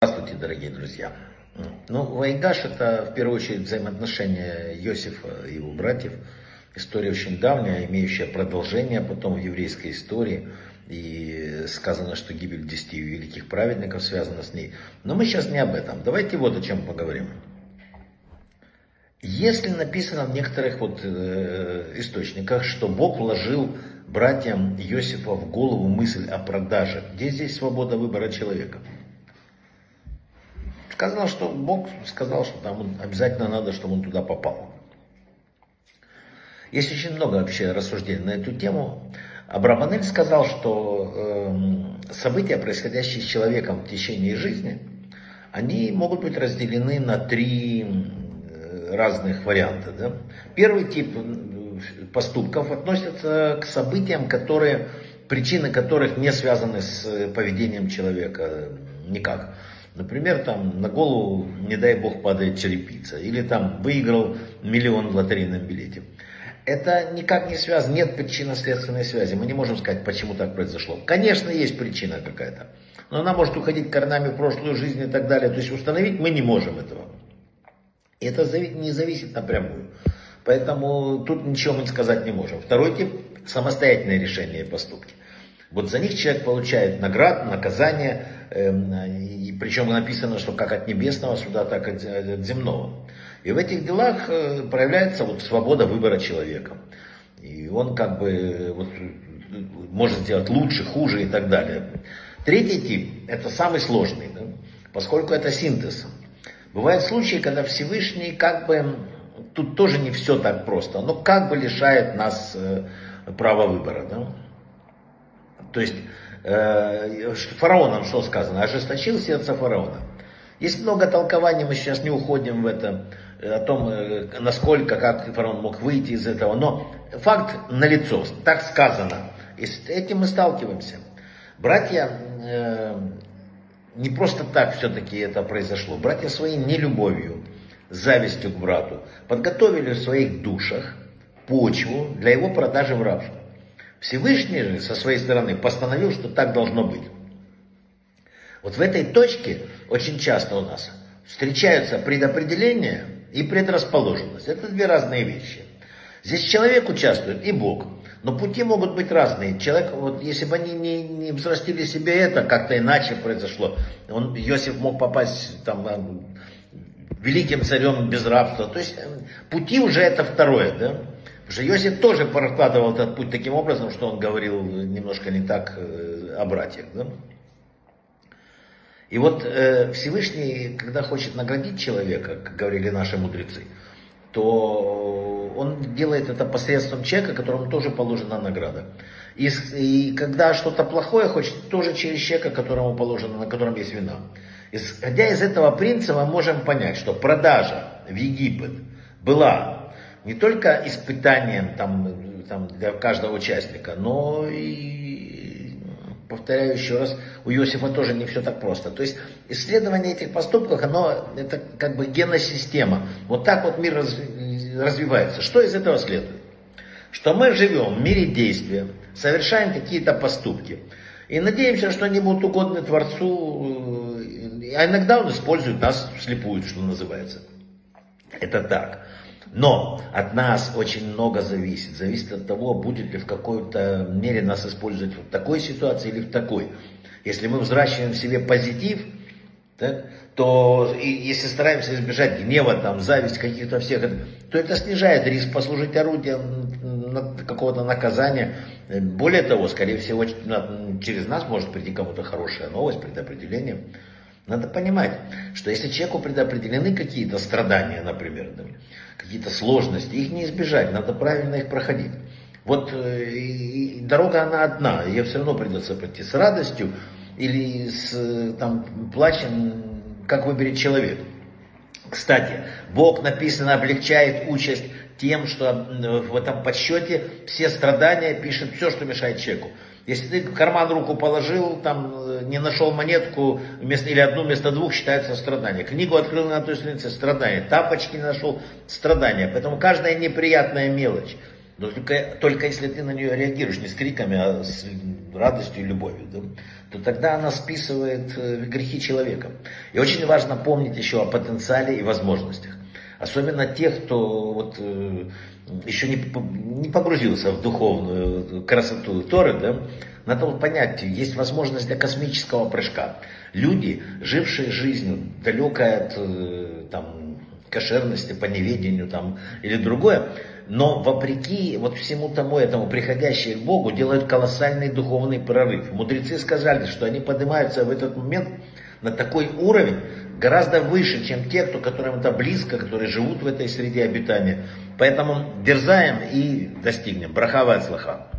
Здравствуйте, дорогие друзья. Ну, Вайгаш это в первую очередь взаимоотношения Иосифа и его братьев. История очень давняя, имеющая продолжение потом в еврейской истории. И сказано, что гибель десяти великих праведников связана с ней. Но мы сейчас не об этом. Давайте вот о чем поговорим. Если написано в некоторых вот, э, источниках, что Бог вложил братьям Иосифа в голову мысль о продаже, где здесь свобода выбора человека? Сказал, что Бог сказал, что там обязательно надо, чтобы он туда попал. Есть очень много вообще рассуждений на эту тему. Абрахамель сказал, что э, события, происходящие с человеком в течение жизни, они могут быть разделены на три э, разных варианта. Да? Первый тип поступков относится к событиям, которые, причины которых не связаны с поведением человека никак. Например, там на голову, не дай бог, падает черепица. Или там выиграл миллион в лотерейном билете. Это никак не связано, нет причинно-следственной связи. Мы не можем сказать, почему так произошло. Конечно, есть причина какая-то. Но она может уходить корнями в прошлую жизнь и так далее. То есть установить мы не можем этого. И это не зависит напрямую. Поэтому тут ничего мы сказать не можем. Второй тип – самостоятельное решение и поступки. Вот за них человек получает награду, наказание, э, и причем написано, что как от небесного суда, так и от земного. И в этих делах э, проявляется вот свобода выбора человека. И он как бы вот, может сделать лучше, хуже и так далее. Третий тип – это самый сложный, да? поскольку это синтез. Бывают случаи, когда Всевышний как бы, тут тоже не все так просто, но как бы лишает нас э, права выбора. Да? То есть э, фараоном что сказано? Ожесточил сердце фараона. Есть много толкований, мы сейчас не уходим в это, э, о том, насколько, как фараон мог выйти из этого. Но факт налицо, так сказано. И с этим мы сталкиваемся. Братья, э, не просто так все-таки это произошло. Братья своей нелюбовью, завистью к брату подготовили в своих душах почву для его продажи в рабство. Всевышний же со своей стороны постановил, что так должно быть. Вот в этой точке очень часто у нас встречаются предопределение и предрасположенность. Это две разные вещи. Здесь человек участвует и Бог. Но пути могут быть разные. Человек, вот если бы они не, не взрастили себе это, как-то иначе произошло. Он, Иосиф мог попасть там, великим царем без рабства. То есть э, пути уже это второе. Да? Потому что Иосиф тоже прокладывал этот путь таким образом, что он говорил немножко не так э, о братьях. Да? И вот э, Всевышний, когда хочет наградить человека, как говорили наши мудрецы, то он делает это посредством человека, которому тоже положена награда. И, и когда что-то плохое хочет, тоже через человека, которому положено, на котором есть вина. Исходя из этого принципа, мы можем понять, что продажа в Египет была не только испытанием там, там, для каждого участника, но и, повторяю еще раз, у Иосифа тоже не все так просто. То есть исследование этих поступков, оно это как бы геносистема. Вот так вот мир раз, развивается. Что из этого следует? Что мы живем в мире действия, совершаем какие-то поступки. И надеемся, что они будут угодны Творцу, а иногда он использует нас вслепую, что называется. Это так. Но от нас очень много зависит. Зависит от того, будет ли в какой-то мере нас использовать в такой ситуации или в такой. Если мы взращиваем в себе позитив, так, то и, если стараемся избежать гнева, там, зависть каких-то всех, то это снижает риск послужить орудием какого-то наказания. Более того, скорее всего, через нас может прийти кому-то хорошая новость, предопределение. Надо понимать, что если человеку предопределены какие-то страдания, например, какие-то сложности, их не избежать, надо правильно их проходить. Вот э, и, дорога она одна, ее все равно придется пройти с радостью или с там, плачем, как выберет человек. Кстати, Бог написано облегчает участь тем, что в этом подсчете все страдания пишет все, что мешает человеку. Если ты в карман руку положил, там э, не нашел монетку вместо, или одну вместо двух, считается страдание. Книгу открыл на той странице, страдание. Тапочки не нашел, страдание. Поэтому каждая неприятная мелочь. Но только, только если ты на нее реагируешь не с криками, а с радостью и любовью, да, то тогда она списывает э, грехи человека. И очень важно помнить еще о потенциале и возможностях. Особенно тех, кто вот, э, еще не, не погрузился в духовную красоту Торы, да, надо вот понять, есть возможность для космического прыжка. Люди, жившие жизнью, далекой от э, там, кошерности, по неведению там, или другое, но вопреки вот всему тому этому приходящие к Богу делают колоссальный духовный прорыв. Мудрецы сказали, что они поднимаются в этот момент на такой уровень, гораздо выше, чем те, кто, которым это близко, которые живут в этой среде обитания. Поэтому дерзаем и достигнем. Брахава от слаха.